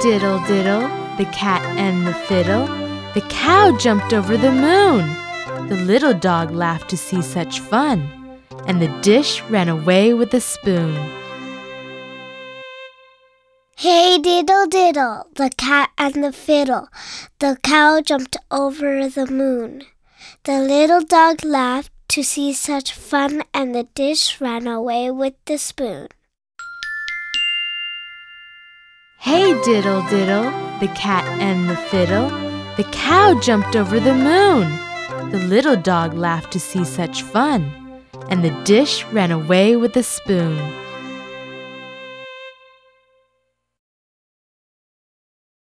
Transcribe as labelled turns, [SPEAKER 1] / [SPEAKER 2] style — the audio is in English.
[SPEAKER 1] diddle diddle, the cat and the fiddle. The cow jumped over the moon. The little dog laughed to see such fun, and the dish ran away with the spoon.
[SPEAKER 2] Hey diddle diddle, the cat and the fiddle. The cow jumped over the moon. The little dog laughed to see such fun, and the dish ran away with the spoon.
[SPEAKER 1] Hey diddle diddle, the cat and the fiddle. The cow jumped over the moon. The little dog laughed to see such fun, and the dish ran away with the spoon.